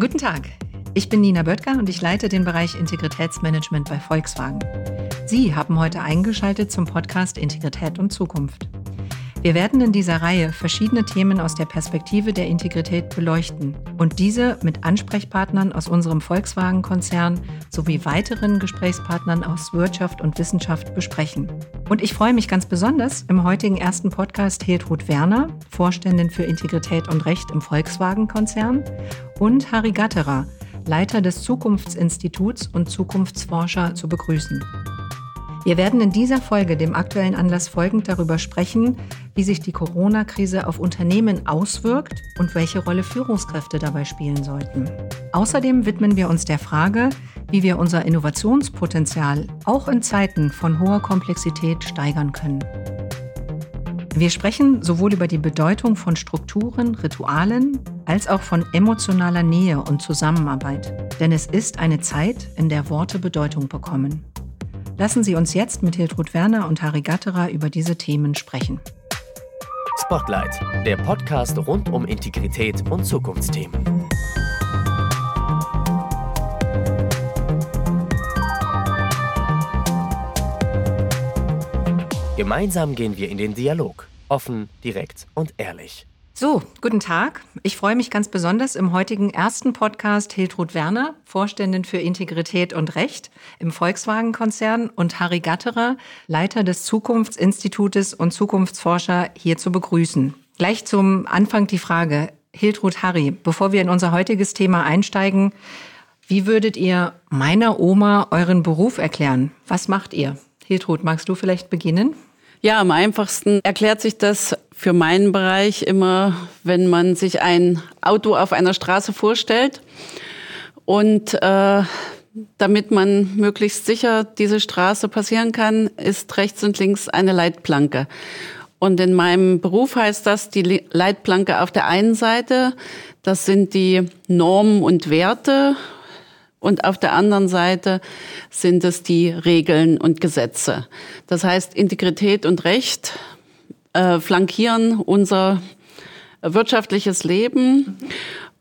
Guten Tag. Ich bin Nina Böttger und ich leite den Bereich Integritätsmanagement bei Volkswagen. Sie haben heute eingeschaltet zum Podcast Integrität und Zukunft. Wir werden in dieser Reihe verschiedene Themen aus der Perspektive der Integrität beleuchten und diese mit Ansprechpartnern aus unserem Volkswagen-Konzern sowie weiteren Gesprächspartnern aus Wirtschaft und Wissenschaft besprechen. Und ich freue mich ganz besonders, im heutigen ersten Podcast Hiltrud Werner, Vorständin für Integrität und Recht im Volkswagen-Konzern, und Harry Gatterer, Leiter des Zukunftsinstituts und Zukunftsforscher, zu begrüßen. Wir werden in dieser Folge dem aktuellen Anlass folgend darüber sprechen, wie sich die Corona-Krise auf Unternehmen auswirkt und welche Rolle Führungskräfte dabei spielen sollten. Außerdem widmen wir uns der Frage, wie wir unser Innovationspotenzial auch in Zeiten von hoher Komplexität steigern können. Wir sprechen sowohl über die Bedeutung von Strukturen, Ritualen, als auch von emotionaler Nähe und Zusammenarbeit. Denn es ist eine Zeit, in der Worte Bedeutung bekommen. Lassen Sie uns jetzt mit Hiltrud Werner und Harry Gatterer über diese Themen sprechen. Spotlight, der Podcast rund um Integrität und Zukunftsthemen. Gemeinsam gehen wir in den Dialog, offen, direkt und ehrlich. So, guten Tag. Ich freue mich ganz besonders im heutigen ersten Podcast Hiltrud Werner, Vorständin für Integrität und Recht im Volkswagen-Konzern und Harry Gatterer, Leiter des Zukunftsinstitutes und Zukunftsforscher, hier zu begrüßen. Gleich zum Anfang die Frage, Hiltrud Harry, bevor wir in unser heutiges Thema einsteigen, wie würdet ihr meiner Oma euren Beruf erklären? Was macht ihr? Hiltrud, magst du vielleicht beginnen? Ja, am einfachsten erklärt sich das für meinen Bereich immer, wenn man sich ein Auto auf einer Straße vorstellt und äh, damit man möglichst sicher diese Straße passieren kann, ist rechts und links eine Leitplanke. Und in meinem Beruf heißt das die Leitplanke auf der einen Seite, das sind die Normen und Werte und auf der anderen Seite sind es die Regeln und Gesetze. Das heißt, Integrität und Recht äh, flankieren unser wirtschaftliches Leben.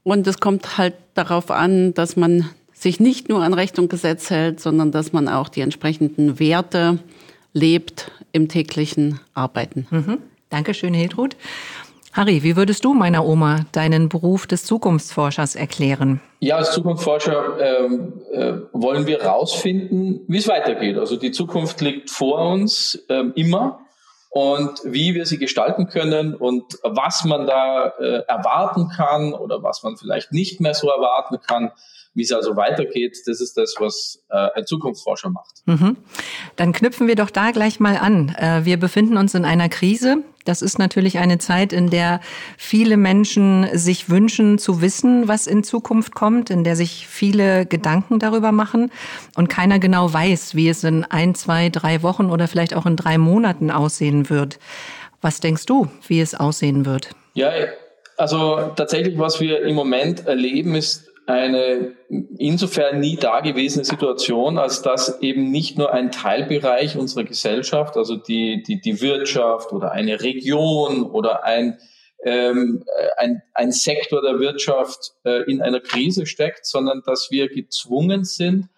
Und es kommt halt darauf an, dass man sich nicht nur an Recht und Gesetz hält, sondern dass man auch die entsprechenden Werte lebt im täglichen Arbeiten. Mhm. Dankeschön, Hiltrud. Harry, wie würdest du meiner Oma deinen Beruf des Zukunftsforschers erklären? Ja, als Zukunftsforscher ähm, äh, wollen wir herausfinden, wie es weitergeht. Also die Zukunft liegt vor uns ähm, immer und wie wir sie gestalten können und was man da äh, erwarten kann oder was man vielleicht nicht mehr so erwarten kann, wie es also weitergeht, das ist das, was äh, ein Zukunftsforscher macht. Mhm. Dann knüpfen wir doch da gleich mal an. Äh, wir befinden uns in einer Krise. Das ist natürlich eine Zeit, in der viele Menschen sich wünschen zu wissen, was in Zukunft kommt, in der sich viele Gedanken darüber machen und keiner genau weiß, wie es in ein, zwei, drei Wochen oder vielleicht auch in drei Monaten aussehen wird. Was denkst du, wie es aussehen wird? Ja, also tatsächlich, was wir im Moment erleben, ist eine insofern nie dagewesene Situation, als dass eben nicht nur ein Teilbereich unserer Gesellschaft, also die, die, die Wirtschaft oder eine Region oder ein, ähm, ein, ein Sektor der Wirtschaft äh, in einer Krise steckt, sondern dass wir gezwungen sind,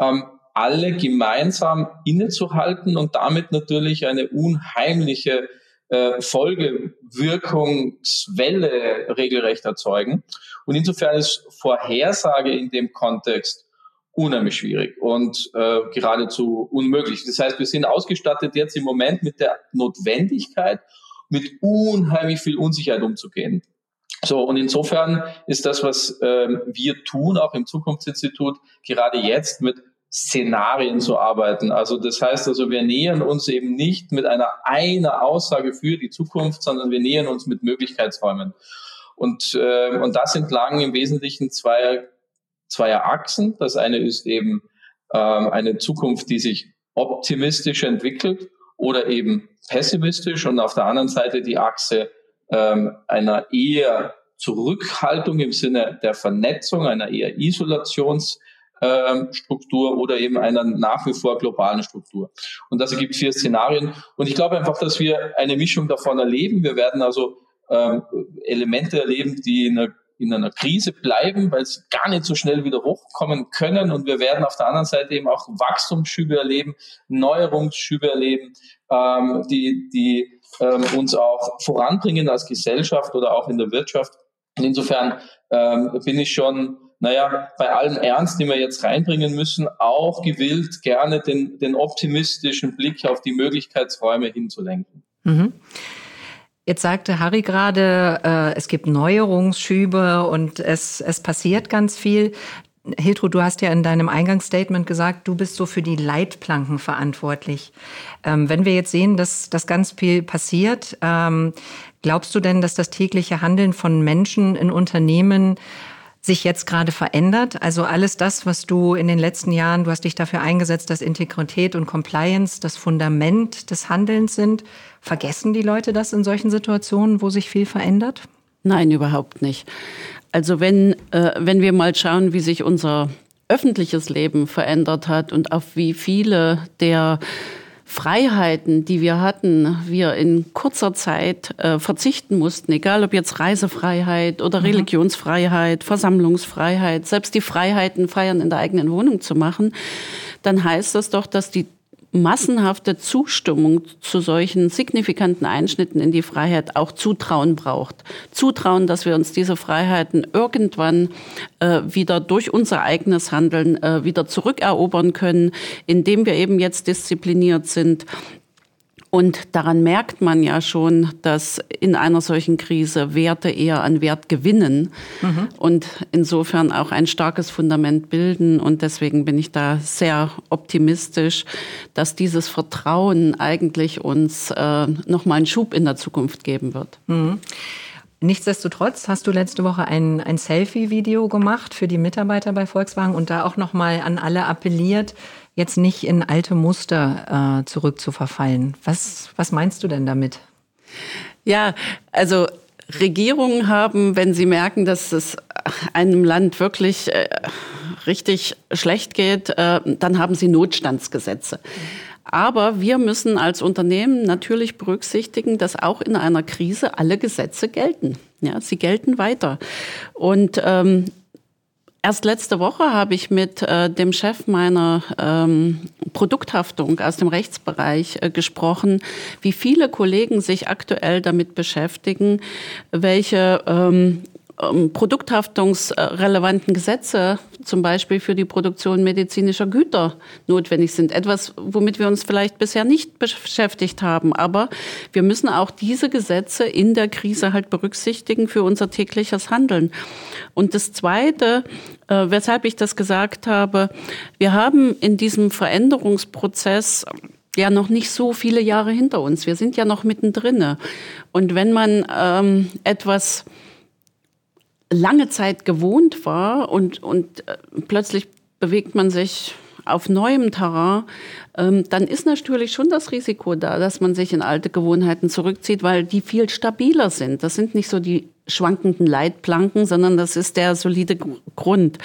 ähm, alle gemeinsam innezuhalten und damit natürlich eine unheimliche äh, Folgewirkungswelle regelrecht erzeugen. Und insofern ist Vorhersage in dem Kontext unheimlich schwierig und äh, geradezu unmöglich. Das heißt, wir sind ausgestattet jetzt im Moment mit der Notwendigkeit, mit unheimlich viel Unsicherheit umzugehen. So, und insofern ist das, was äh, wir tun, auch im Zukunftsinstitut, gerade jetzt mit Szenarien zu arbeiten. Also das heißt also, wir nähern uns eben nicht mit einer einer Aussage für die Zukunft, sondern wir nähern uns mit Möglichkeitsräumen. Und, äh, und das entlang im Wesentlichen zweier, zweier Achsen. Das eine ist eben äh, eine Zukunft, die sich optimistisch entwickelt oder eben pessimistisch und auf der anderen Seite die Achse ähm, einer eher Zurückhaltung im Sinne der Vernetzung, einer eher Isolations- ähm, Struktur oder eben einer nach wie vor globalen Struktur. Und das ergibt vier Szenarien. Und ich glaube einfach, dass wir eine Mischung davon erleben. Wir werden also ähm, Elemente erleben, die in einer in einer Krise bleiben, weil sie gar nicht so schnell wieder hochkommen können. Und wir werden auf der anderen Seite eben auch Wachstumsschübe erleben, Neuerungsschübe erleben, ähm, die, die ähm, uns auch voranbringen als Gesellschaft oder auch in der Wirtschaft. Und insofern ähm, bin ich schon naja, bei allem Ernst, den wir jetzt reinbringen müssen, auch gewillt, gerne den, den optimistischen Blick auf die Möglichkeitsräume hinzulenken. Mhm. Jetzt sagte Harry gerade, äh, es gibt Neuerungsschübe und es, es passiert ganz viel. Hiltrud, du hast ja in deinem Eingangsstatement gesagt, du bist so für die Leitplanken verantwortlich. Ähm, wenn wir jetzt sehen, dass das ganz viel passiert, ähm, glaubst du denn, dass das tägliche Handeln von Menschen in Unternehmen sich jetzt gerade verändert? Also alles das, was du in den letzten Jahren, du hast dich dafür eingesetzt, dass Integrität und Compliance das Fundament des Handelns sind. Vergessen die Leute das in solchen Situationen, wo sich viel verändert? Nein, überhaupt nicht. Also wenn, äh, wenn wir mal schauen, wie sich unser öffentliches Leben verändert hat und auf wie viele der Freiheiten, die wir hatten, wir in kurzer Zeit äh, verzichten mussten, egal ob jetzt Reisefreiheit oder mhm. Religionsfreiheit, Versammlungsfreiheit, selbst die Freiheiten, Feiern in der eigenen Wohnung zu machen, dann heißt das doch, dass die massenhafte Zustimmung zu solchen signifikanten Einschnitten in die Freiheit auch Zutrauen braucht. Zutrauen, dass wir uns diese Freiheiten irgendwann äh, wieder durch unser eigenes Handeln äh, wieder zurückerobern können, indem wir eben jetzt diszipliniert sind, und daran merkt man ja schon, dass in einer solchen Krise Werte eher an Wert gewinnen mhm. und insofern auch ein starkes Fundament bilden. Und deswegen bin ich da sehr optimistisch, dass dieses Vertrauen eigentlich uns äh, nochmal einen Schub in der Zukunft geben wird. Mhm. Nichtsdestotrotz hast du letzte Woche ein, ein Selfie-Video gemacht für die Mitarbeiter bei Volkswagen und da auch nochmal an alle appelliert, jetzt nicht in alte Muster äh, zurückzuverfallen. Was, was meinst du denn damit? Ja, also Regierungen haben, wenn sie merken, dass es einem Land wirklich äh, richtig schlecht geht, äh, dann haben sie Notstandsgesetze. Aber wir müssen als Unternehmen natürlich berücksichtigen, dass auch in einer Krise alle Gesetze gelten. Ja, sie gelten weiter. Und ähm, Erst letzte Woche habe ich mit äh, dem Chef meiner ähm, Produkthaftung aus dem Rechtsbereich äh, gesprochen, wie viele Kollegen sich aktuell damit beschäftigen, welche ähm, ähm, produkthaftungsrelevanten Gesetze, zum Beispiel für die Produktion medizinischer Güter, notwendig sind. Etwas, womit wir uns vielleicht bisher nicht beschäftigt haben. Aber wir müssen auch diese Gesetze in der Krise halt berücksichtigen für unser tägliches Handeln. Und das Zweite, äh, weshalb ich das gesagt habe, wir haben in diesem Veränderungsprozess ja noch nicht so viele Jahre hinter uns. Wir sind ja noch mittendrin. Und wenn man ähm, etwas lange Zeit gewohnt war und, und äh, plötzlich bewegt man sich auf neuem Terrain, ähm, dann ist natürlich schon das Risiko da, dass man sich in alte Gewohnheiten zurückzieht, weil die viel stabiler sind. Das sind nicht so die schwankenden Leitplanken, sondern das ist der solide Grund.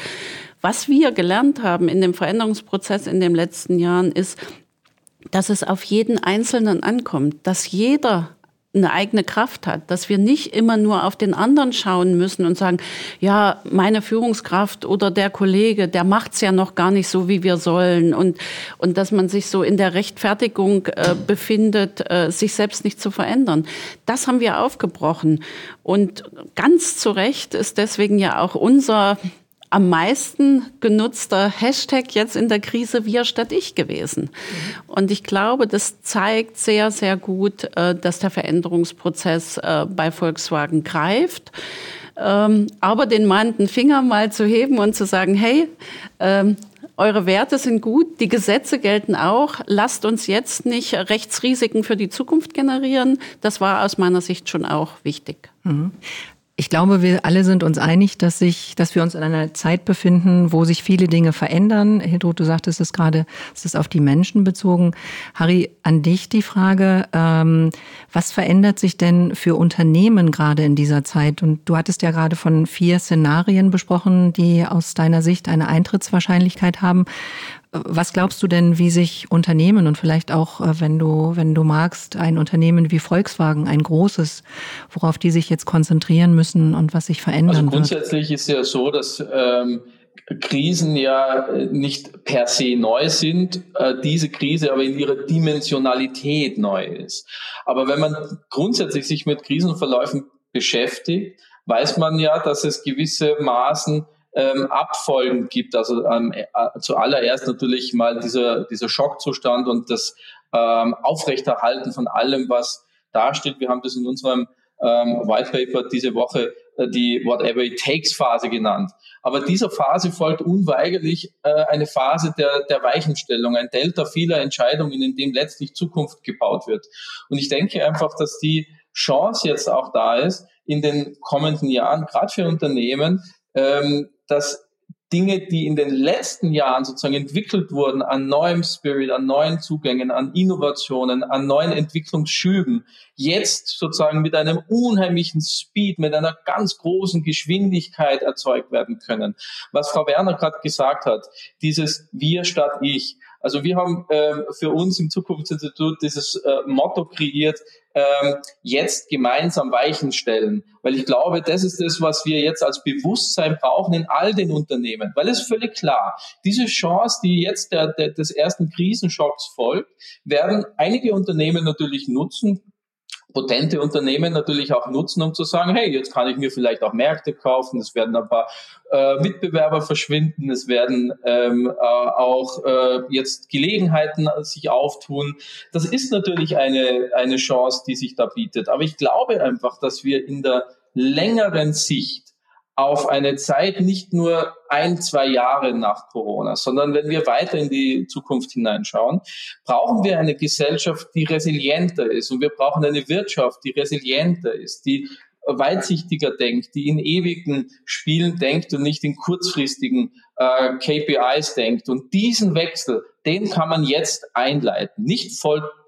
Was wir gelernt haben in dem Veränderungsprozess in den letzten Jahren ist, dass es auf jeden Einzelnen ankommt, dass jeder eine eigene Kraft hat, dass wir nicht immer nur auf den anderen schauen müssen und sagen, ja, meine Führungskraft oder der Kollege, der macht's ja noch gar nicht so, wie wir sollen und und dass man sich so in der Rechtfertigung äh, befindet, äh, sich selbst nicht zu verändern. Das haben wir aufgebrochen und ganz zu Recht ist deswegen ja auch unser am meisten genutzter Hashtag jetzt in der Krise wir statt ich gewesen. Mhm. Und ich glaube, das zeigt sehr, sehr gut, äh, dass der Veränderungsprozess äh, bei Volkswagen greift. Ähm, aber den mahnten Finger mal zu heben und zu sagen, hey, ähm, eure Werte sind gut, die Gesetze gelten auch. Lasst uns jetzt nicht Rechtsrisiken für die Zukunft generieren. Das war aus meiner Sicht schon auch wichtig. Mhm. Ich glaube, wir alle sind uns einig, dass sich, dass wir uns in einer Zeit befinden, wo sich viele Dinge verändern. Hildrud, du sagtest es gerade, es ist auf die Menschen bezogen. Harry, an dich die Frage, ähm, was verändert sich denn für Unternehmen gerade in dieser Zeit? Und du hattest ja gerade von vier Szenarien besprochen, die aus deiner Sicht eine Eintrittswahrscheinlichkeit haben. Was glaubst du denn, wie sich Unternehmen und vielleicht auch, äh, wenn du, wenn du magst, ein Unternehmen wie Volkswagen, ein großes, worauf die sich jetzt konzentrieren müssen und was sich verändern also grundsätzlich wird? ist ja so, dass ähm, Krisen ja nicht per se neu sind, äh, diese Krise aber in ihrer Dimensionalität neu ist. Aber wenn man grundsätzlich sich mit Krisenverläufen beschäftigt, weiß man ja, dass es gewisse Maßen ähm, Abfolgen gibt. Also ähm, äh, zuallererst natürlich mal dieser, dieser Schockzustand und das ähm, Aufrechterhalten von allem, was dasteht. Wir haben das in unserem ähm, White Paper diese Woche äh, die Whatever It Takes Phase genannt. Aber dieser Phase folgt unweigerlich äh, eine Phase der, der Weichenstellung, ein Delta vieler Entscheidungen, in dem letztlich Zukunft gebaut wird. Und ich denke einfach, dass die Chance jetzt auch da ist, in den kommenden Jahren, gerade für Unternehmen, ähm, dass Dinge, die in den letzten Jahren sozusagen entwickelt wurden, an neuem Spirit, an neuen Zugängen, an Innovationen, an neuen Entwicklungsschüben, jetzt sozusagen mit einem unheimlichen Speed, mit einer ganz großen Geschwindigkeit erzeugt werden können. Was Frau Werner gerade gesagt hat, dieses Wir statt Ich. Also wir haben äh, für uns im Zukunftsinstitut dieses äh, Motto kreiert, ähm, jetzt gemeinsam Weichen stellen. Weil ich glaube, das ist das, was wir jetzt als Bewusstsein brauchen in all den Unternehmen. Weil es völlig klar, diese Chance, die jetzt der, der, des ersten Krisenschocks folgt, werden einige Unternehmen natürlich nutzen, potente Unternehmen natürlich auch nutzen, um zu sagen, hey, jetzt kann ich mir vielleicht auch Märkte kaufen, es werden ein paar äh, Mitbewerber verschwinden, es werden ähm, äh, auch äh, jetzt Gelegenheiten sich auftun. Das ist natürlich eine, eine Chance, die sich da bietet. Aber ich glaube einfach, dass wir in der längeren Sicht auf eine Zeit nicht nur ein, zwei Jahre nach Corona, sondern wenn wir weiter in die Zukunft hineinschauen, brauchen wir eine Gesellschaft, die resilienter ist und wir brauchen eine Wirtschaft, die resilienter ist, die weitsichtiger denkt, die in ewigen Spielen denkt und nicht in kurzfristigen äh, KPIs denkt. Und diesen Wechsel, den kann man jetzt einleiten, nicht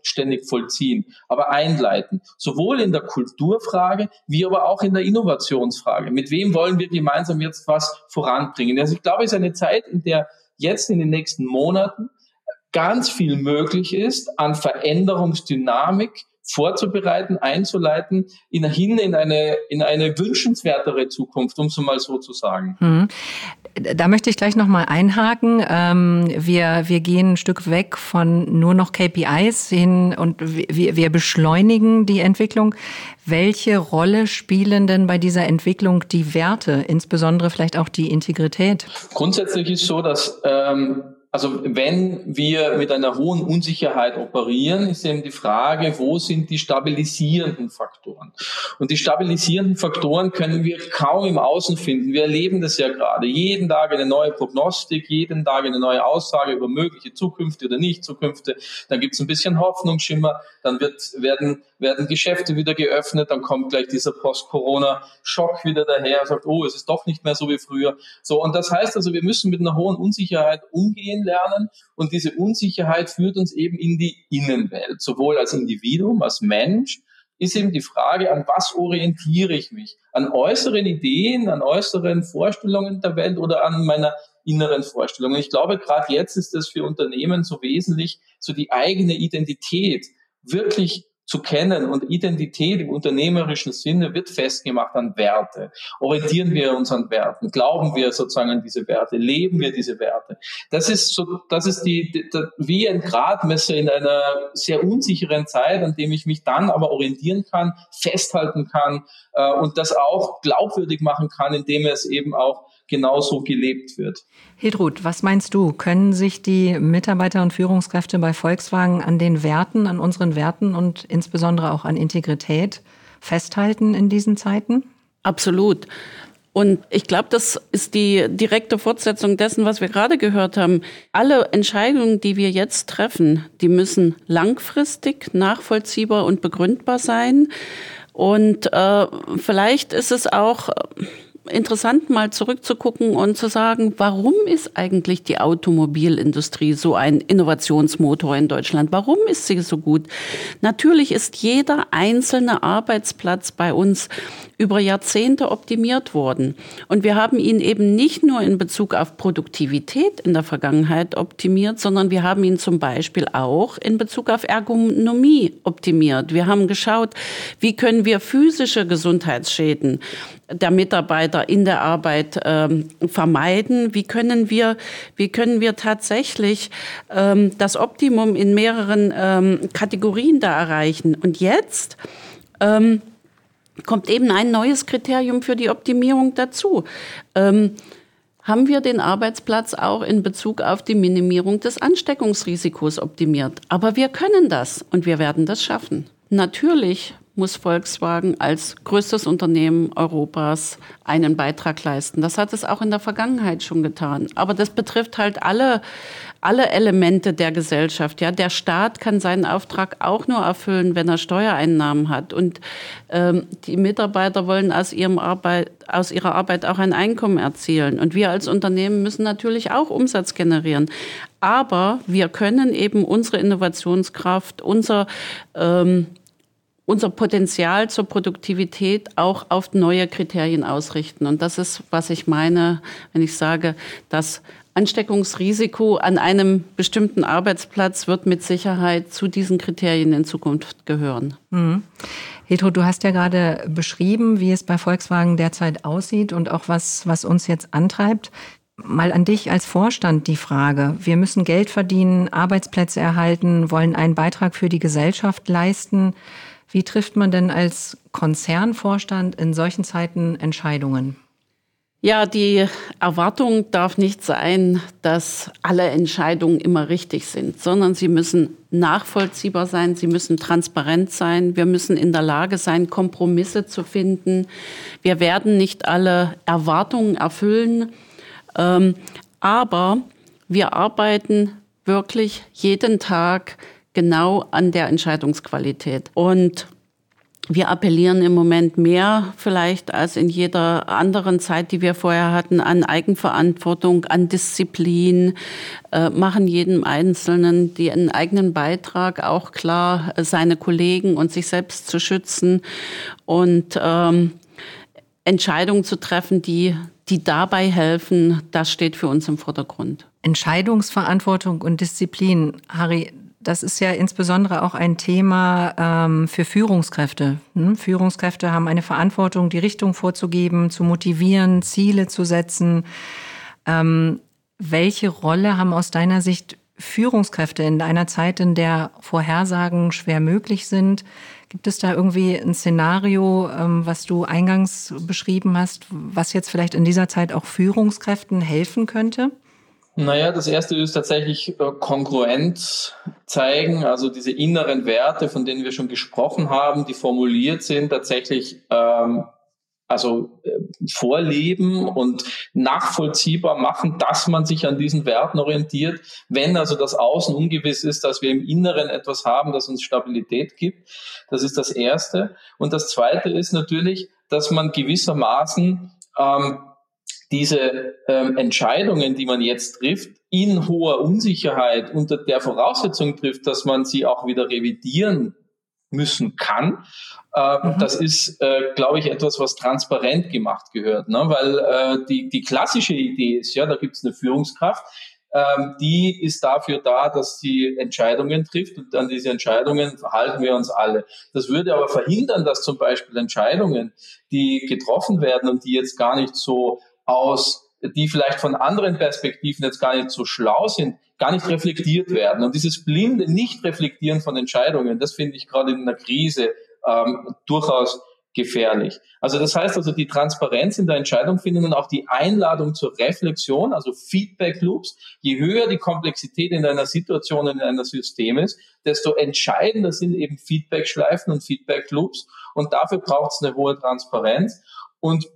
vollständig vollziehen, aber einleiten. Sowohl in der Kulturfrage wie aber auch in der Innovationsfrage. Mit wem wollen wir gemeinsam jetzt was voranbringen? Also ich glaube, es ist eine Zeit, in der jetzt in den nächsten Monaten ganz viel möglich ist an Veränderungsdynamik, vorzubereiten, einzuleiten, in, hin in eine, in eine wünschenswertere Zukunft, um es mal so zu sagen. Hm. Da möchte ich gleich nochmal einhaken. Ähm, wir, wir gehen ein Stück weg von nur noch KPIs hin und wir, wir beschleunigen die Entwicklung. Welche Rolle spielen denn bei dieser Entwicklung die Werte, insbesondere vielleicht auch die Integrität? Grundsätzlich ist so, dass ähm, also wenn wir mit einer hohen Unsicherheit operieren, ist eben die Frage, wo sind die stabilisierenden Faktoren? Und die stabilisierenden Faktoren können wir kaum im Außen finden. Wir erleben das ja gerade. Jeden Tag eine neue Prognostik, jeden Tag eine neue Aussage über mögliche Zukünfte oder Nicht-Zukünfte. Dann gibt es ein bisschen Hoffnungsschimmer, dann wird, werden, werden Geschäfte wieder geöffnet, dann kommt gleich dieser Post-Corona-Schock wieder daher, sagt, oh, es ist doch nicht mehr so wie früher. So, und das heißt also, wir müssen mit einer hohen Unsicherheit umgehen kennenlernen. Und diese Unsicherheit führt uns eben in die Innenwelt, sowohl als Individuum, als Mensch, ist eben die Frage, an was orientiere ich mich? An äußeren Ideen, an äußeren Vorstellungen der Welt oder an meiner inneren Vorstellungen? Ich glaube, gerade jetzt ist es für Unternehmen so wesentlich, so die eigene Identität wirklich zu kennen und Identität im unternehmerischen Sinne wird festgemacht an Werte. Orientieren wir uns an Werten? Glauben wir sozusagen an diese Werte? Leben wir diese Werte? Das ist so, das ist die, die, wie ein Gradmesser in einer sehr unsicheren Zeit, an dem ich mich dann aber orientieren kann, festhalten kann äh, und das auch glaubwürdig machen kann, indem es eben auch genauso gelebt wird. Hildrud, was meinst du? Können sich die Mitarbeiter und Führungskräfte bei Volkswagen an den Werten, an unseren Werten und insbesondere auch an Integrität festhalten in diesen Zeiten? Absolut. Und ich glaube, das ist die direkte Fortsetzung dessen, was wir gerade gehört haben. Alle Entscheidungen, die wir jetzt treffen, die müssen langfristig, nachvollziehbar und begründbar sein. Und äh, vielleicht ist es auch interessant, mal zurückzugucken und zu sagen, warum ist eigentlich die Automobilindustrie so ein Innovationsmotor in Deutschland? Warum ist sie so gut? Natürlich ist jeder einzelne Arbeitsplatz bei uns über Jahrzehnte optimiert worden. Und wir haben ihn eben nicht nur in Bezug auf Produktivität in der Vergangenheit optimiert, sondern wir haben ihn zum Beispiel auch in Bezug auf Ergonomie optimiert. Wir haben geschaut, wie können wir physische Gesundheitsschäden der Mitarbeiter in der Arbeit ähm, vermeiden? Wie können wir, wie können wir tatsächlich ähm, das Optimum in mehreren ähm, Kategorien da erreichen? Und jetzt ähm, kommt eben ein neues Kriterium für die Optimierung dazu. Ähm, haben wir den Arbeitsplatz auch in Bezug auf die Minimierung des Ansteckungsrisikos optimiert. Aber wir können das und wir werden das schaffen. Natürlich muss Volkswagen als größtes Unternehmen Europas einen Beitrag leisten. Das hat es auch in der Vergangenheit schon getan. Aber das betrifft halt alle, alle Elemente der Gesellschaft. Ja, der Staat kann seinen Auftrag auch nur erfüllen, wenn er Steuereinnahmen hat. Und ähm, die Mitarbeiter wollen aus, ihrem Arbeit, aus ihrer Arbeit auch ein Einkommen erzielen. Und wir als Unternehmen müssen natürlich auch Umsatz generieren. Aber wir können eben unsere Innovationskraft, unser ähm, unser Potenzial zur Produktivität auch auf neue Kriterien ausrichten. Und das ist, was ich meine, wenn ich sage, das Ansteckungsrisiko an einem bestimmten Arbeitsplatz wird mit Sicherheit zu diesen Kriterien in Zukunft gehören. Mhm. Hedro, du hast ja gerade beschrieben, wie es bei Volkswagen derzeit aussieht und auch was, was uns jetzt antreibt. Mal an dich als Vorstand die Frage. Wir müssen Geld verdienen, Arbeitsplätze erhalten, wollen einen Beitrag für die Gesellschaft leisten. Wie trifft man denn als Konzernvorstand in solchen Zeiten Entscheidungen? Ja, die Erwartung darf nicht sein, dass alle Entscheidungen immer richtig sind, sondern sie müssen nachvollziehbar sein, sie müssen transparent sein, wir müssen in der Lage sein, Kompromisse zu finden. Wir werden nicht alle Erwartungen erfüllen, ähm, aber wir arbeiten wirklich jeden Tag genau an der Entscheidungsqualität. Und wir appellieren im Moment mehr vielleicht als in jeder anderen Zeit, die wir vorher hatten, an Eigenverantwortung, an Disziplin, äh, machen jedem Einzelnen den eigenen Beitrag auch klar, seine Kollegen und sich selbst zu schützen und ähm, Entscheidungen zu treffen, die, die dabei helfen, das steht für uns im Vordergrund. Entscheidungsverantwortung und Disziplin, Harry, das ist ja insbesondere auch ein Thema ähm, für Führungskräfte. Hm? Führungskräfte haben eine Verantwortung, die Richtung vorzugeben, zu motivieren, Ziele zu setzen. Ähm, welche Rolle haben aus deiner Sicht Führungskräfte in einer Zeit, in der Vorhersagen schwer möglich sind? Gibt es da irgendwie ein Szenario, ähm, was du eingangs beschrieben hast, was jetzt vielleicht in dieser Zeit auch Führungskräften helfen könnte? Naja, das erste ist tatsächlich äh, Kongruenz zeigen, also diese inneren Werte, von denen wir schon gesprochen haben, die formuliert sind, tatsächlich ähm, also äh, vorleben und nachvollziehbar machen, dass man sich an diesen Werten orientiert. Wenn also das Außen ungewiss ist, dass wir im Inneren etwas haben, das uns Stabilität gibt. Das ist das Erste. Und das Zweite ist natürlich, dass man gewissermaßen ähm, diese ähm, Entscheidungen, die man jetzt trifft, in hoher Unsicherheit unter der Voraussetzung trifft, dass man sie auch wieder revidieren müssen kann. Äh, mhm. Das ist, äh, glaube ich, etwas, was transparent gemacht gehört, ne? weil äh, die, die klassische Idee ist, ja, da gibt es eine Führungskraft, ähm, die ist dafür da, dass sie Entscheidungen trifft und an diese Entscheidungen verhalten wir uns alle. Das würde aber verhindern, dass zum Beispiel Entscheidungen, die getroffen werden und die jetzt gar nicht so aus, die vielleicht von anderen Perspektiven jetzt gar nicht so schlau sind, gar nicht reflektiert werden. Und dieses blinde Nicht-Reflektieren von Entscheidungen, das finde ich gerade in einer Krise ähm, durchaus gefährlich. Also das heißt also die Transparenz in der Entscheidungsfindung und auch die Einladung zur Reflexion, also Feedback Loops. Je höher die Komplexität in einer Situation, in einer System ist, desto entscheidender sind eben Feedback Schleifen und Feedback Loops. Und dafür braucht es eine hohe Transparenz. Und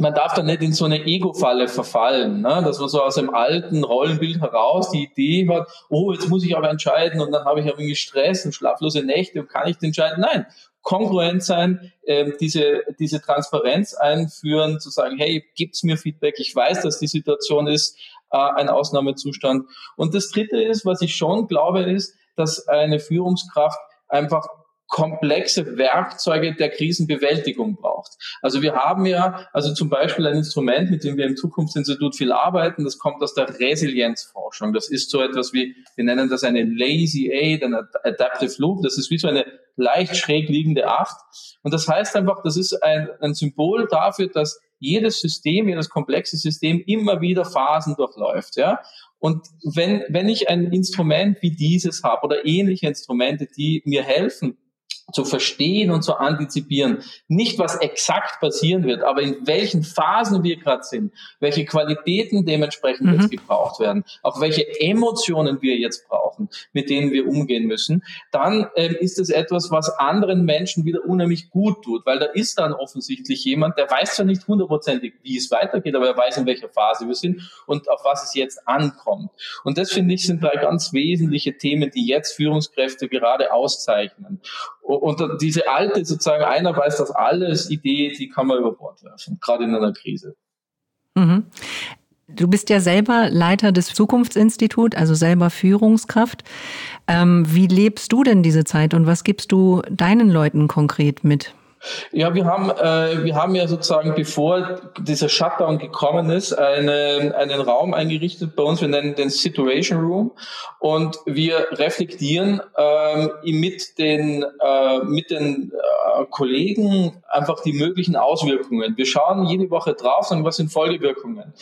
man darf da nicht in so eine Ego-Falle verfallen, ne? dass man so aus dem alten Rollenbild heraus die Idee hat, oh, jetzt muss ich aber entscheiden und dann habe ich irgendwie Stress und schlaflose Nächte und kann ich entscheiden? Nein, kongruent sein, äh, diese, diese Transparenz einführen, zu sagen, hey, gibt's mir Feedback, ich weiß, dass die Situation ist, äh, ein Ausnahmezustand. Und das Dritte ist, was ich schon glaube, ist, dass eine Führungskraft einfach komplexe Werkzeuge der Krisenbewältigung braucht. Also wir haben ja, also zum Beispiel ein Instrument, mit dem wir im Zukunftsinstitut viel arbeiten, das kommt aus der Resilienzforschung. Das ist so etwas wie, wir nennen das eine Lazy Aid, ein Adaptive Loop. Das ist wie so eine leicht schräg liegende Acht. Und das heißt einfach, das ist ein, ein Symbol dafür, dass jedes System, jedes komplexe System immer wieder Phasen durchläuft, ja. Und wenn, wenn ich ein Instrument wie dieses habe oder ähnliche Instrumente, die mir helfen, zu verstehen und zu antizipieren. Nicht, was exakt passieren wird, aber in welchen Phasen wir gerade sind, welche Qualitäten dementsprechend mhm. jetzt gebraucht werden, auch welche Emotionen wir jetzt brauchen, mit denen wir umgehen müssen, dann ähm, ist es etwas, was anderen Menschen wieder unheimlich gut tut, weil da ist dann offensichtlich jemand, der weiß zwar nicht hundertprozentig, wie es weitergeht, aber er weiß, in welcher Phase wir sind und auf was es jetzt ankommt. Und das finde ich sind drei ganz wesentliche Themen, die jetzt Führungskräfte gerade auszeichnen. Und diese alte sozusagen, einer weiß das alles, Idee, die kann man über Bord werfen, gerade in einer Krise. Mhm. Du bist ja selber Leiter des Zukunftsinstituts, also selber Führungskraft. Ähm, wie lebst du denn diese Zeit und was gibst du deinen Leuten konkret mit? Ja, wir haben, äh, wir haben ja sozusagen, bevor dieser Shutdown gekommen ist, eine, einen Raum eingerichtet bei uns, wir nennen den Situation Room und wir reflektieren ähm, mit den, äh, mit den äh, Kollegen einfach die möglichen Auswirkungen. Wir schauen jede Woche drauf, sagen, was sind Folgewirkungen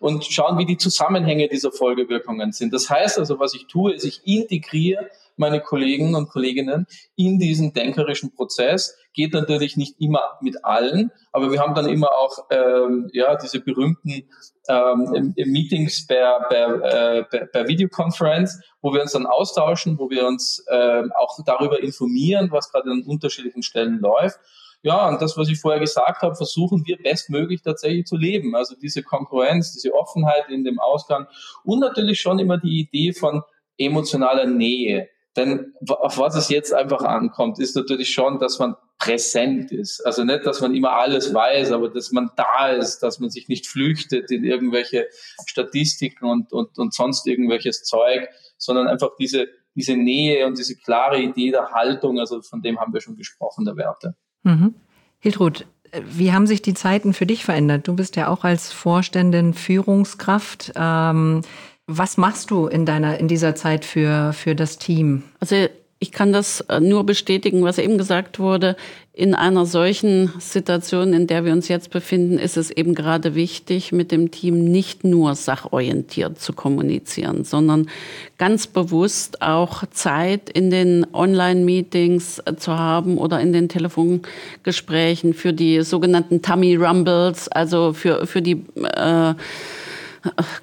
und schauen, wie die Zusammenhänge dieser Folgewirkungen sind. Das heißt also, was ich tue, ist, ich integriere meine Kollegen und Kolleginnen in diesen denkerischen Prozess. Geht natürlich nicht immer mit allen, aber wir haben dann immer auch ähm, ja diese berühmten ähm, Meetings per, per, äh, per, per Videokonferenz, wo wir uns dann austauschen, wo wir uns äh, auch darüber informieren, was gerade an unterschiedlichen Stellen läuft. Ja, und das, was ich vorher gesagt habe, versuchen wir bestmöglich tatsächlich zu leben. Also diese Konkurrenz, diese Offenheit in dem Ausgang und natürlich schon immer die Idee von emotionaler Nähe. Denn auf was es jetzt einfach ankommt, ist natürlich schon, dass man präsent ist. Also nicht, dass man immer alles weiß, aber dass man da ist, dass man sich nicht flüchtet in irgendwelche Statistiken und, und, und sonst irgendwelches Zeug, sondern einfach diese, diese Nähe und diese klare Idee der Haltung, also von dem haben wir schon gesprochen, der Werte. Mhm. Hiltrud, wie haben sich die Zeiten für dich verändert? Du bist ja auch als Vorständin Führungskraft. Ähm, was machst du in deiner, in dieser Zeit für, für das Team? Also ich kann das äh, nur bestätigen, was eben gesagt wurde. In einer solchen Situation, in der wir uns jetzt befinden, ist es eben gerade wichtig, mit dem Team nicht nur sachorientiert zu kommunizieren, sondern ganz bewusst auch Zeit in den Online-Meetings äh, zu haben oder in den Telefongesprächen für die sogenannten Tummy Rumbles, also für, für die äh,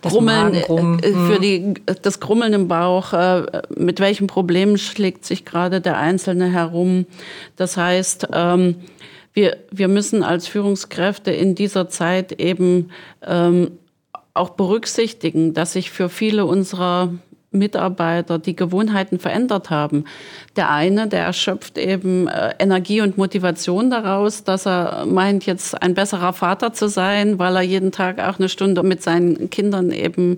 Grummeln, äh, für mhm. die, das Grummeln im Bauch, äh, mit welchen Problemen schlägt sich gerade der Einzelne herum. Das heißt, ähm, wir, wir müssen als Führungskräfte in dieser Zeit eben ähm, auch berücksichtigen, dass sich für viele unserer Mitarbeiter die Gewohnheiten verändert haben. Der eine, der erschöpft eben äh, Energie und Motivation daraus, dass er meint, jetzt ein besserer Vater zu sein, weil er jeden Tag auch eine Stunde mit seinen Kindern eben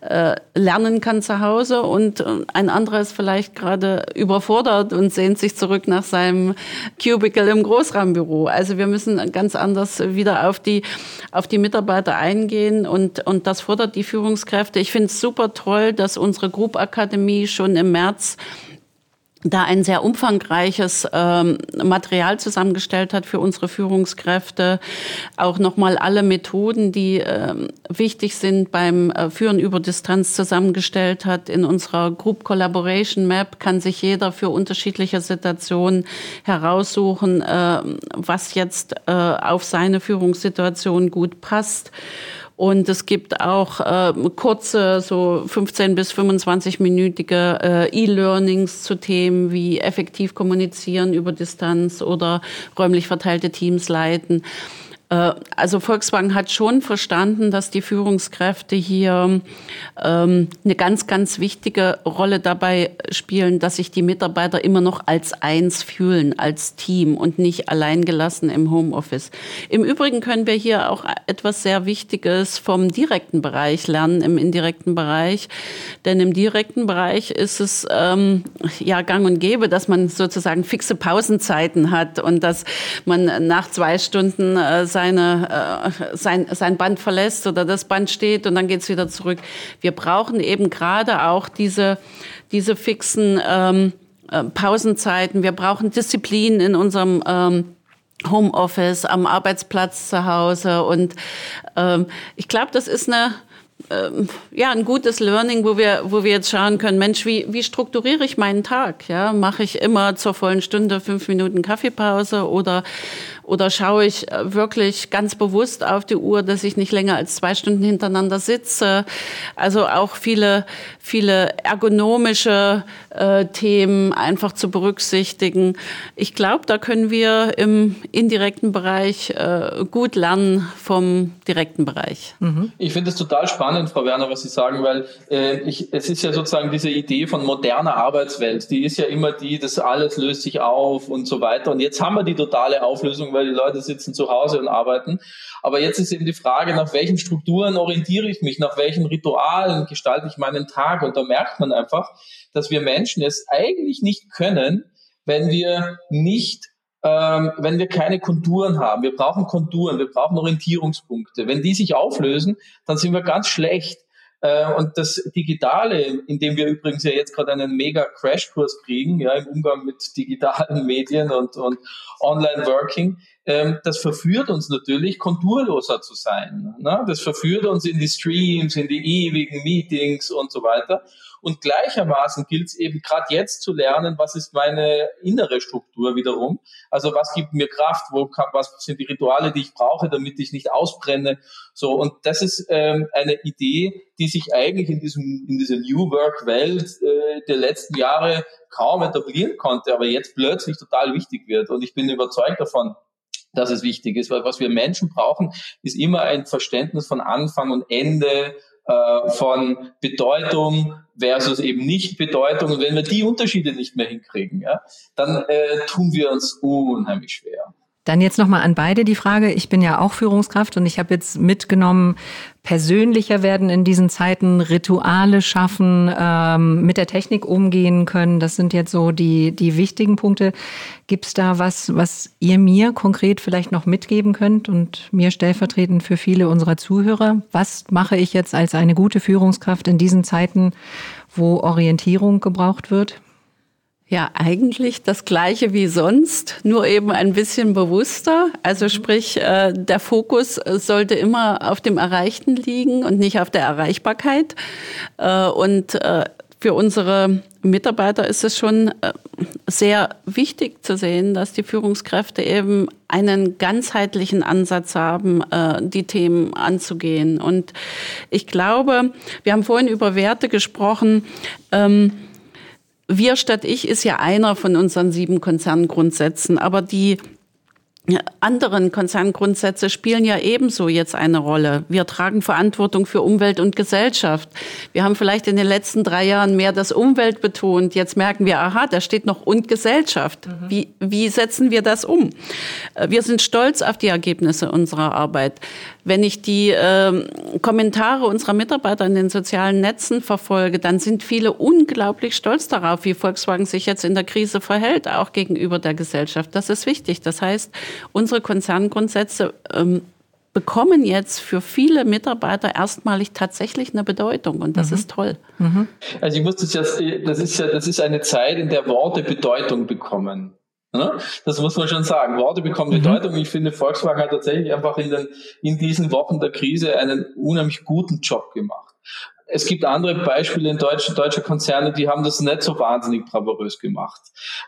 äh, lernen kann zu Hause. Und äh, ein anderer ist vielleicht gerade überfordert und sehnt sich zurück nach seinem Cubicle im Großraumbüro. Also wir müssen ganz anders wieder auf die, auf die Mitarbeiter eingehen und, und das fordert die Führungskräfte. Ich finde es super toll, dass unsere Group Akademie schon im März da ein sehr umfangreiches ähm, Material zusammengestellt hat für unsere Führungskräfte, auch nochmal alle Methoden, die ähm, wichtig sind beim äh, Führen über Distanz zusammengestellt hat. In unserer Group Collaboration Map kann sich jeder für unterschiedliche Situationen heraussuchen, äh, was jetzt äh, auf seine Führungssituation gut passt. Und es gibt auch äh, kurze, so 15 bis 25-minütige äh, E-Learnings zu Themen wie effektiv kommunizieren über Distanz oder räumlich verteilte Teams leiten. Äh, also Volkswagen hat schon verstanden, dass die Führungskräfte hier ähm, eine ganz, ganz wichtige Rolle dabei spielen, dass sich die Mitarbeiter immer noch als eins fühlen, als Team und nicht alleingelassen im Homeoffice. Im Übrigen können wir hier auch etwas sehr Wichtiges vom direkten Bereich lernen, im indirekten Bereich. Denn im direkten Bereich ist es ähm, ja gang und gäbe, dass man sozusagen fixe Pausenzeiten hat und dass man nach zwei Stunden äh, seine, äh, sein, sein Band verlässt oder das Band steht und dann geht's wieder zurück. Wir brauchen eben gerade auch diese, diese fixen ähm, äh, Pausenzeiten. Wir brauchen Disziplin in unserem ähm, Homeoffice, am Arbeitsplatz zu Hause. Und ähm, ich glaube, das ist eine ähm, ja, ein gutes Learning, wo wir, wo wir jetzt schauen können, Mensch, wie, wie strukturiere ich meinen Tag? Ja, mache ich immer zur vollen Stunde fünf Minuten Kaffeepause oder oder schaue ich äh, wirklich ganz bewusst auf die Uhr, dass ich nicht länger als zwei Stunden hintereinander sitze? Also auch viele, viele ergonomische äh, Themen einfach zu berücksichtigen. Ich glaube, da können wir im indirekten Bereich äh, gut lernen vom direkten Bereich. Mhm. Ich finde es total spannend, Frau Werner, was Sie sagen, weil äh, ich, es ist ja sozusagen diese Idee von moderner Arbeitswelt, die ist ja immer die, das alles löst sich auf und so weiter. Und jetzt haben wir die totale Auflösung weil die Leute sitzen zu Hause und arbeiten. Aber jetzt ist eben die Frage, nach welchen Strukturen orientiere ich mich, nach welchen Ritualen gestalte ich meinen Tag. Und da merkt man einfach, dass wir Menschen es eigentlich nicht können, wenn wir nicht ähm, wenn wir keine Konturen haben. Wir brauchen Konturen, wir brauchen Orientierungspunkte. Wenn die sich auflösen, dann sind wir ganz schlecht. Äh, und das Digitale, in dem wir übrigens ja jetzt gerade einen mega Crashkurs kriegen, ja, im Umgang mit digitalen Medien und, und Online-Working, ähm, das verführt uns natürlich, konturloser zu sein. Ne? Das verführt uns in die Streams, in die ewigen Meetings und so weiter. Und gleichermaßen gilt es eben gerade jetzt zu lernen, was ist meine innere Struktur wiederum. Also was gibt mir Kraft, wo was sind die Rituale, die ich brauche, damit ich nicht ausbrenne. So und das ist ähm, eine Idee, die sich eigentlich in diesem in dieser New Work Welt äh, der letzten Jahre kaum etablieren konnte, aber jetzt plötzlich total wichtig wird. Und ich bin überzeugt davon, dass es wichtig ist, weil was wir Menschen brauchen, ist immer ein Verständnis von Anfang und Ende, äh, von Bedeutung versus eben nicht Bedeutung. Und wenn wir die Unterschiede nicht mehr hinkriegen, ja, dann äh, tun wir uns unheimlich schwer. Dann jetzt nochmal an beide die Frage. Ich bin ja auch Führungskraft und ich habe jetzt mitgenommen, persönlicher werden in diesen Zeiten, Rituale schaffen, ähm, mit der Technik umgehen können. Das sind jetzt so die, die wichtigen Punkte. Gibt es da was, was ihr mir konkret vielleicht noch mitgeben könnt und mir stellvertretend für viele unserer Zuhörer? Was mache ich jetzt als eine gute Führungskraft in diesen Zeiten, wo Orientierung gebraucht wird? Ja, eigentlich das gleiche wie sonst, nur eben ein bisschen bewusster. Also sprich, äh, der Fokus sollte immer auf dem Erreichten liegen und nicht auf der Erreichbarkeit. Äh, und äh, für unsere Mitarbeiter ist es schon sehr wichtig zu sehen, dass die Führungskräfte eben einen ganzheitlichen Ansatz haben, die Themen anzugehen. Und ich glaube, wir haben vorhin über Werte gesprochen. Wir statt ich ist ja einer von unseren sieben Konzerngrundsätzen, aber die anderen Konzerngrundsätze spielen ja ebenso jetzt eine Rolle. Wir tragen Verantwortung für Umwelt und Gesellschaft. Wir haben vielleicht in den letzten drei Jahren mehr das Umwelt betont. Jetzt merken wir, aha, da steht noch und Gesellschaft. Mhm. Wie, wie setzen wir das um? Wir sind stolz auf die Ergebnisse unserer Arbeit. Wenn ich die äh, Kommentare unserer Mitarbeiter in den sozialen Netzen verfolge, dann sind viele unglaublich stolz darauf, wie Volkswagen sich jetzt in der Krise verhält, auch gegenüber der Gesellschaft. Das ist wichtig. Das heißt, unsere Konzerngrundsätze ähm, bekommen jetzt für viele Mitarbeiter erstmalig tatsächlich eine Bedeutung und das mhm. ist toll. Mhm. Also ich muss das jetzt, das ist ja, das ist eine Zeit, in der Worte Bedeutung bekommen. Das muss man schon sagen. Worte bekommen mhm. Bedeutung. Ich finde, Volkswagen hat tatsächlich einfach in, den, in diesen Wochen der Krise einen unheimlich guten Job gemacht. Es gibt andere Beispiele in deutschen deutsche Konzerne, die haben das nicht so wahnsinnig bravourös gemacht.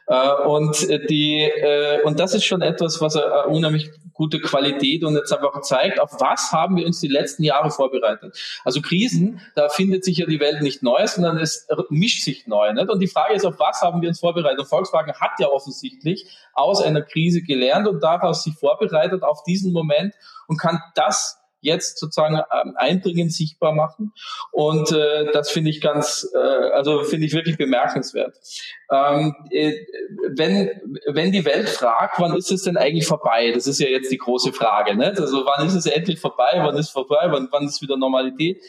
Äh, und die äh, und das ist schon etwas, was eine unheimlich gute Qualität und jetzt einfach zeigt, auf was haben wir uns die letzten Jahre vorbereitet. Also Krisen, da findet sich ja die Welt nicht neu, sondern es mischt sich neu. Nicht? Und die Frage ist, auf was haben wir uns vorbereitet? Und Volkswagen hat ja offensichtlich aus einer Krise gelernt und daraus sich vorbereitet auf diesen Moment und kann das jetzt sozusagen ähm, eindringend sichtbar machen. Und äh, das finde ich ganz, äh, also finde ich wirklich bemerkenswert. Ähm, äh, wenn, wenn die Welt fragt, wann ist es denn eigentlich vorbei? Das ist ja jetzt die große Frage. Ne? Also wann ist es endlich vorbei? Wann ist vorbei? Wann, wann ist wieder Normalität?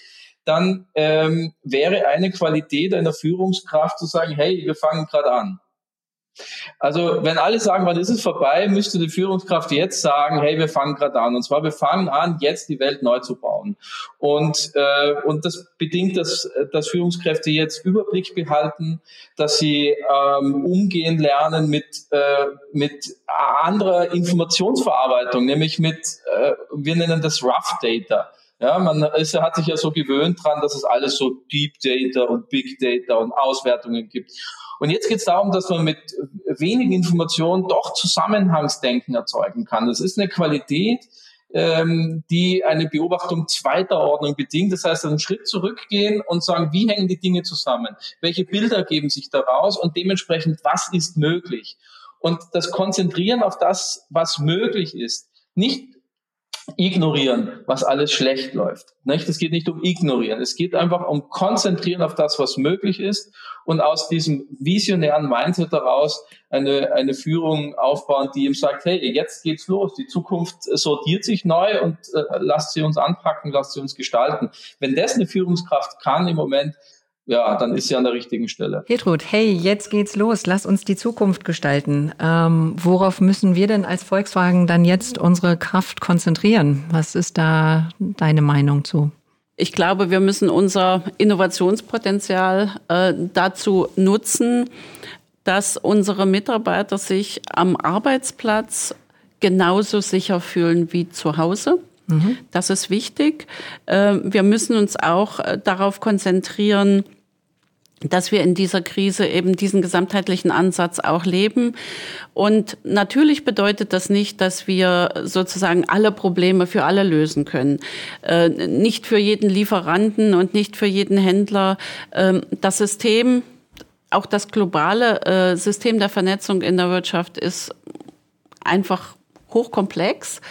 Dann ähm, wäre eine Qualität einer Führungskraft zu sagen, hey, wir fangen gerade an. Also wenn alle sagen, wann ist es vorbei, müsste die Führungskraft jetzt sagen, hey, wir fangen gerade an. Und zwar, wir fangen an, jetzt die Welt neu zu bauen. Und, äh, und das bedingt, dass, dass Führungskräfte jetzt Überblick behalten, dass sie ähm, umgehen lernen mit, äh, mit anderer Informationsverarbeitung, nämlich mit, äh, wir nennen das Rough Data. Ja, man ist, hat sich ja so gewöhnt dran, dass es alles so Deep Data und Big Data und Auswertungen gibt. Und jetzt geht es darum, dass man mit wenigen Informationen doch Zusammenhangsdenken erzeugen kann. Das ist eine Qualität, ähm, die eine Beobachtung zweiter Ordnung bedingt. Das heißt, einen Schritt zurückgehen und sagen, wie hängen die Dinge zusammen? Welche Bilder geben sich daraus? Und dementsprechend, was ist möglich? Und das Konzentrieren auf das, was möglich ist. Nicht ignorieren, was alles schlecht läuft. Nicht? Es geht nicht um ignorieren. Es geht einfach um konzentrieren auf das, was möglich ist und aus diesem visionären Mindset heraus eine, eine Führung aufbauen, die ihm sagt, hey, jetzt geht's los. Die Zukunft sortiert sich neu und äh, lasst sie uns anpacken, lasst sie uns gestalten. Wenn das eine Führungskraft kann im Moment, ja, dann ist sie an der richtigen Stelle. Hiltrud, hey, jetzt geht's los. Lass uns die Zukunft gestalten. Ähm, worauf müssen wir denn als Volkswagen dann jetzt unsere Kraft konzentrieren? Was ist da deine Meinung zu? Ich glaube, wir müssen unser Innovationspotenzial äh, dazu nutzen, dass unsere Mitarbeiter sich am Arbeitsplatz genauso sicher fühlen wie zu Hause. Mhm. Das ist wichtig. Äh, wir müssen uns auch äh, darauf konzentrieren, dass wir in dieser Krise eben diesen gesamtheitlichen Ansatz auch leben. Und natürlich bedeutet das nicht, dass wir sozusagen alle Probleme für alle lösen können. Äh, nicht für jeden Lieferanten und nicht für jeden Händler. Ähm, das System, auch das globale äh, System der Vernetzung in der Wirtschaft ist einfach hochkomplex.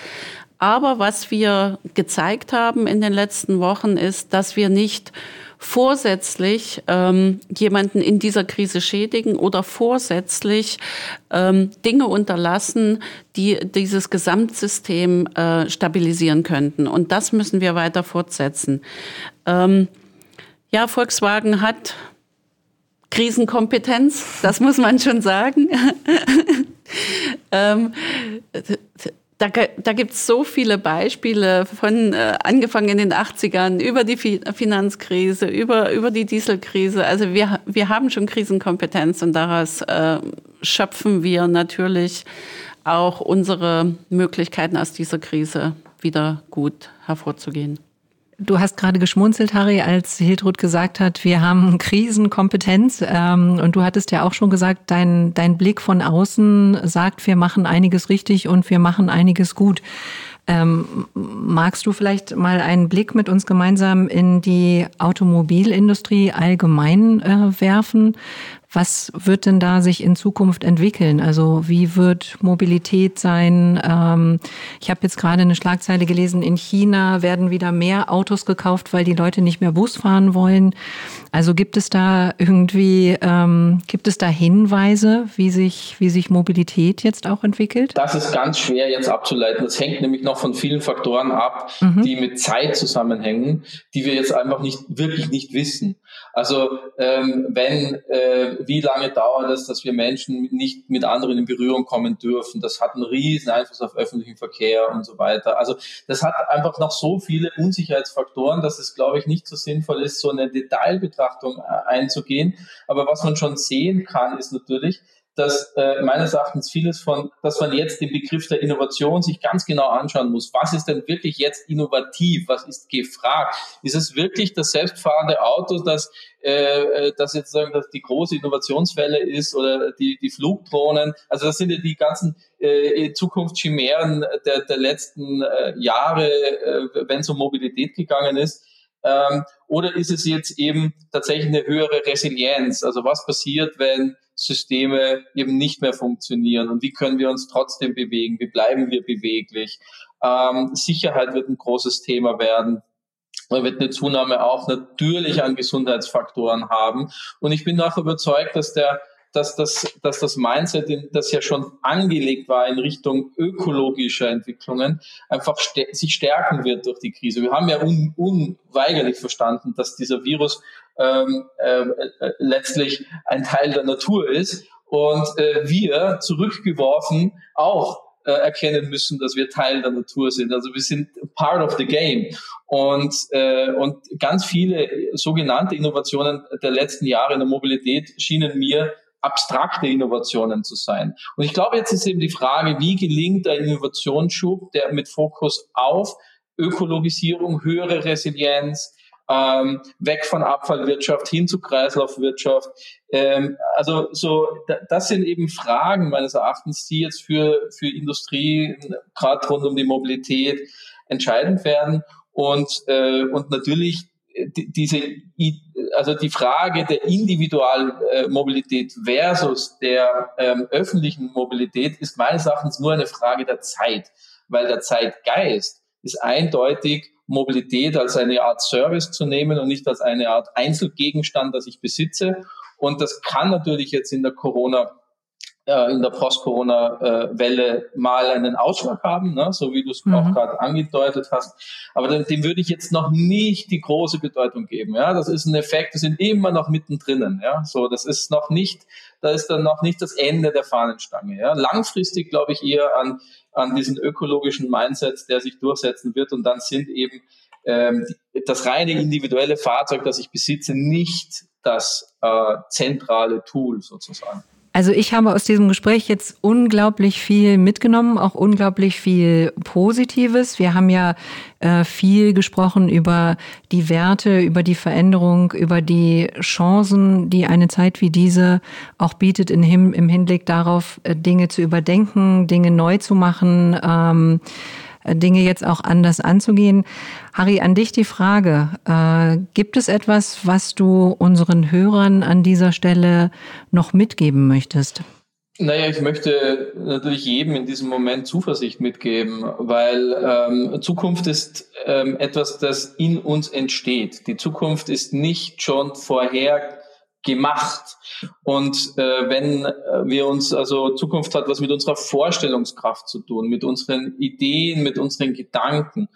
Aber was wir gezeigt haben in den letzten Wochen ist, dass wir nicht vorsätzlich ähm, jemanden in dieser Krise schädigen oder vorsätzlich ähm, Dinge unterlassen, die dieses Gesamtsystem äh, stabilisieren könnten. Und das müssen wir weiter fortsetzen. Ähm, ja, Volkswagen hat Krisenkompetenz, das muss man schon sagen. ähm, da, da gibt es so viele Beispiele von äh, angefangen in den 80ern über die Fi Finanzkrise, über, über die Dieselkrise. Also wir, wir haben schon Krisenkompetenz und daraus äh, schöpfen wir natürlich auch unsere Möglichkeiten aus dieser Krise wieder gut hervorzugehen. Du hast gerade geschmunzelt, Harry, als Hiltrud gesagt hat, wir haben Krisenkompetenz. Ähm, und du hattest ja auch schon gesagt, dein, dein Blick von außen sagt, wir machen einiges richtig und wir machen einiges gut. Ähm, magst du vielleicht mal einen Blick mit uns gemeinsam in die Automobilindustrie allgemein äh, werfen? Was wird denn da sich in Zukunft entwickeln? Also wie wird Mobilität sein? Ähm, ich habe jetzt gerade eine Schlagzeile gelesen, in China werden wieder mehr Autos gekauft, weil die Leute nicht mehr Bus fahren wollen. Also gibt es da irgendwie, ähm, gibt es da Hinweise, wie sich, wie sich Mobilität jetzt auch entwickelt? Das ist ganz schwer jetzt abzuleiten. Das hängt nämlich noch von vielen Faktoren ab, mhm. die mit Zeit zusammenhängen, die wir jetzt einfach nicht, wirklich nicht wissen. Also ähm, wenn, äh, wie lange dauert es, dass wir Menschen nicht mit anderen in Berührung kommen dürfen? Das hat einen riesen Einfluss auf öffentlichen Verkehr und so weiter. Also das hat einfach noch so viele Unsicherheitsfaktoren, dass es, glaube ich, nicht so sinnvoll ist, so eine Detailbetrachtung äh, einzugehen. Aber was man schon sehen kann, ist natürlich, dass äh, meines Erachtens vieles von, dass man jetzt den Begriff der Innovation sich ganz genau anschauen muss. Was ist denn wirklich jetzt innovativ? Was ist gefragt? Ist es wirklich das selbstfahrende Auto, das, äh, äh das jetzt sagen, dass die große Innovationswelle ist oder die, die Flugdrohnen? Also das sind ja die ganzen äh, Zukunftschimären der, der letzten äh, Jahre, äh, wenn es um Mobilität gegangen ist. Ähm, oder ist es jetzt eben tatsächlich eine höhere Resilienz? Also was passiert, wenn Systeme eben nicht mehr funktionieren und wie können wir uns trotzdem bewegen, wie bleiben wir beweglich. Ähm, Sicherheit wird ein großes Thema werden. Man wird eine Zunahme auch natürlich an Gesundheitsfaktoren haben. Und ich bin auch überzeugt, dass der dass das, dass das Mindset, das ja schon angelegt war in Richtung ökologischer Entwicklungen, einfach st sich stärken wird durch die Krise. Wir haben ja un unweigerlich verstanden, dass dieser Virus ähm, äh, äh, letztlich ein Teil der Natur ist und äh, wir zurückgeworfen auch äh, erkennen müssen, dass wir Teil der Natur sind. Also wir sind part of the game. Und, äh, und ganz viele sogenannte Innovationen der letzten Jahre in der Mobilität schienen mir abstrakte Innovationen zu sein. Und ich glaube, jetzt ist eben die Frage, wie gelingt ein Innovationsschub, der mit Fokus auf Ökologisierung, höhere Resilienz, ähm, weg von Abfallwirtschaft hin zu Kreislaufwirtschaft. Ähm, also so, das sind eben Fragen meines Erachtens, die jetzt für, für Industrie, gerade rund um die Mobilität, entscheidend werden. Und, äh, und natürlich diese, also die Frage der Individualmobilität versus der ähm, öffentlichen Mobilität ist meines Erachtens nur eine Frage der Zeit, weil der Zeitgeist ist eindeutig Mobilität als eine Art Service zu nehmen und nicht als eine Art Einzelgegenstand, das ich besitze. Und das kann natürlich jetzt in der Corona äh, in der Post-Corona-Welle mal einen Ausschlag haben, ne? so wie du es mhm. auch gerade angedeutet hast. Aber dem, dem, würde ich jetzt noch nicht die große Bedeutung geben. Ja, das ist ein Effekt. Wir sind immer noch mittendrin. Ja, so das ist noch nicht, da ist dann noch nicht das Ende der Fahnenstange. Ja, langfristig glaube ich eher an an diesen ökologischen Mindset, der sich durchsetzen wird. Und dann sind eben ähm, das reine individuelle Fahrzeug, das ich besitze, nicht das äh, zentrale Tool sozusagen. Also ich habe aus diesem Gespräch jetzt unglaublich viel mitgenommen, auch unglaublich viel Positives. Wir haben ja äh, viel gesprochen über die Werte, über die Veränderung, über die Chancen, die eine Zeit wie diese auch bietet im Hinblick darauf, äh, Dinge zu überdenken, Dinge neu zu machen. Ähm, Dinge jetzt auch anders anzugehen. Harry, an dich die Frage. Äh, gibt es etwas, was du unseren Hörern an dieser Stelle noch mitgeben möchtest? Naja, ich möchte natürlich jedem in diesem Moment Zuversicht mitgeben, weil ähm, Zukunft ist ähm, etwas, das in uns entsteht. Die Zukunft ist nicht schon vorher gemacht. Und äh, wenn äh, wir uns, also Zukunft hat was mit unserer Vorstellungskraft zu tun, mit unseren Ideen, mit unseren Gedanken.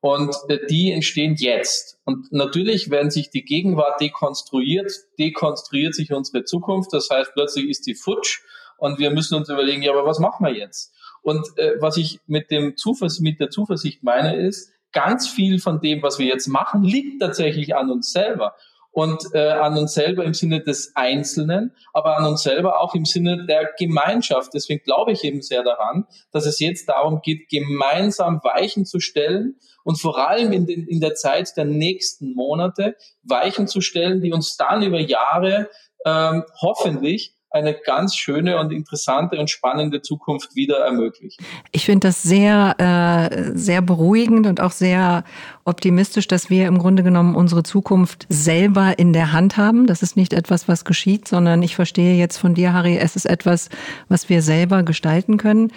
Und äh, die entstehen jetzt. Und natürlich, wenn sich die Gegenwart dekonstruiert, dekonstruiert sich unsere Zukunft. Das heißt, plötzlich ist die futsch und wir müssen uns überlegen, ja, aber was machen wir jetzt? Und äh, was ich mit, dem Zuversicht, mit der Zuversicht meine, ist, ganz viel von dem, was wir jetzt machen, liegt tatsächlich an uns selber und äh, an uns selber im Sinne des Einzelnen, aber an uns selber auch im Sinne der Gemeinschaft. Deswegen glaube ich eben sehr daran, dass es jetzt darum geht, gemeinsam Weichen zu stellen und vor allem in, den, in der Zeit der nächsten Monate Weichen zu stellen, die uns dann über Jahre ähm, hoffentlich eine ganz schöne und interessante und spannende Zukunft wieder ermöglichen. Ich finde das sehr, äh, sehr beruhigend und auch sehr optimistisch, dass wir im Grunde genommen unsere Zukunft selber in der Hand haben. Das ist nicht etwas, was geschieht, sondern ich verstehe jetzt von dir, Harry, es ist etwas, was wir selber gestalten können.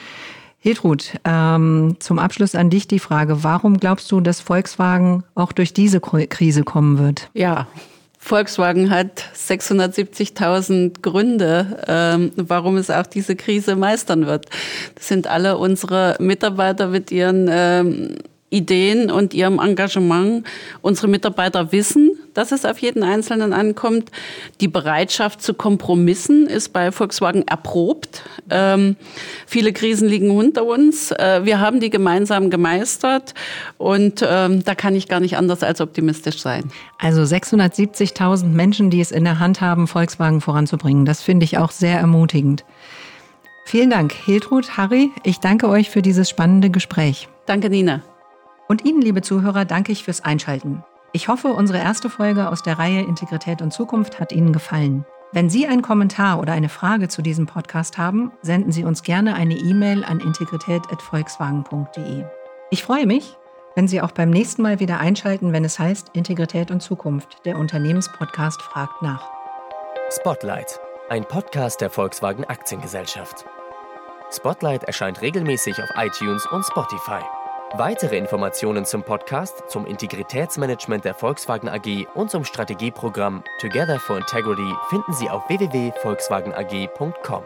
Hiltrud, ähm, zum Abschluss an dich die Frage, warum glaubst du, dass Volkswagen auch durch diese Krise kommen wird? Ja, Volkswagen hat 670.000 Gründe, ähm, warum es auch diese Krise meistern wird. Das sind alle unsere Mitarbeiter mit ihren ähm, Ideen und ihrem Engagement. Unsere Mitarbeiter wissen, dass es auf jeden Einzelnen ankommt. Die Bereitschaft zu Kompromissen ist bei Volkswagen erprobt. Ähm, viele Krisen liegen unter uns. Äh, wir haben die gemeinsam gemeistert und ähm, da kann ich gar nicht anders als optimistisch sein. Also 670.000 Menschen, die es in der Hand haben, Volkswagen voranzubringen. Das finde ich auch sehr ermutigend. Vielen Dank, Hiltrud, Harry. Ich danke euch für dieses spannende Gespräch. Danke, Nina. Und Ihnen, liebe Zuhörer, danke ich fürs Einschalten. Ich hoffe, unsere erste Folge aus der Reihe Integrität und Zukunft hat Ihnen gefallen. Wenn Sie einen Kommentar oder eine Frage zu diesem Podcast haben, senden Sie uns gerne eine E-Mail an integrität.volkswagen.de. Ich freue mich, wenn Sie auch beim nächsten Mal wieder einschalten, wenn es heißt Integrität und Zukunft, der Unternehmenspodcast fragt nach. Spotlight, ein Podcast der Volkswagen Aktiengesellschaft. Spotlight erscheint regelmäßig auf iTunes und Spotify. Weitere Informationen zum Podcast, zum Integritätsmanagement der Volkswagen AG und zum Strategieprogramm Together for Integrity finden Sie auf www.volkswagenag.com.